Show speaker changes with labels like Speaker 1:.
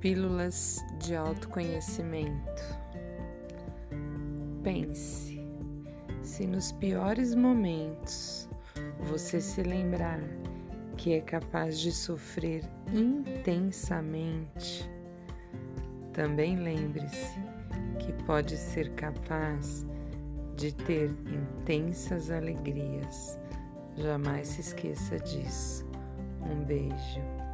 Speaker 1: Pílulas de autoconhecimento. Pense, se nos piores momentos você se lembrar que é capaz de sofrer intensamente, também lembre-se que pode ser capaz de ter intensas alegrias. Jamais se esqueça disso. Um beijo.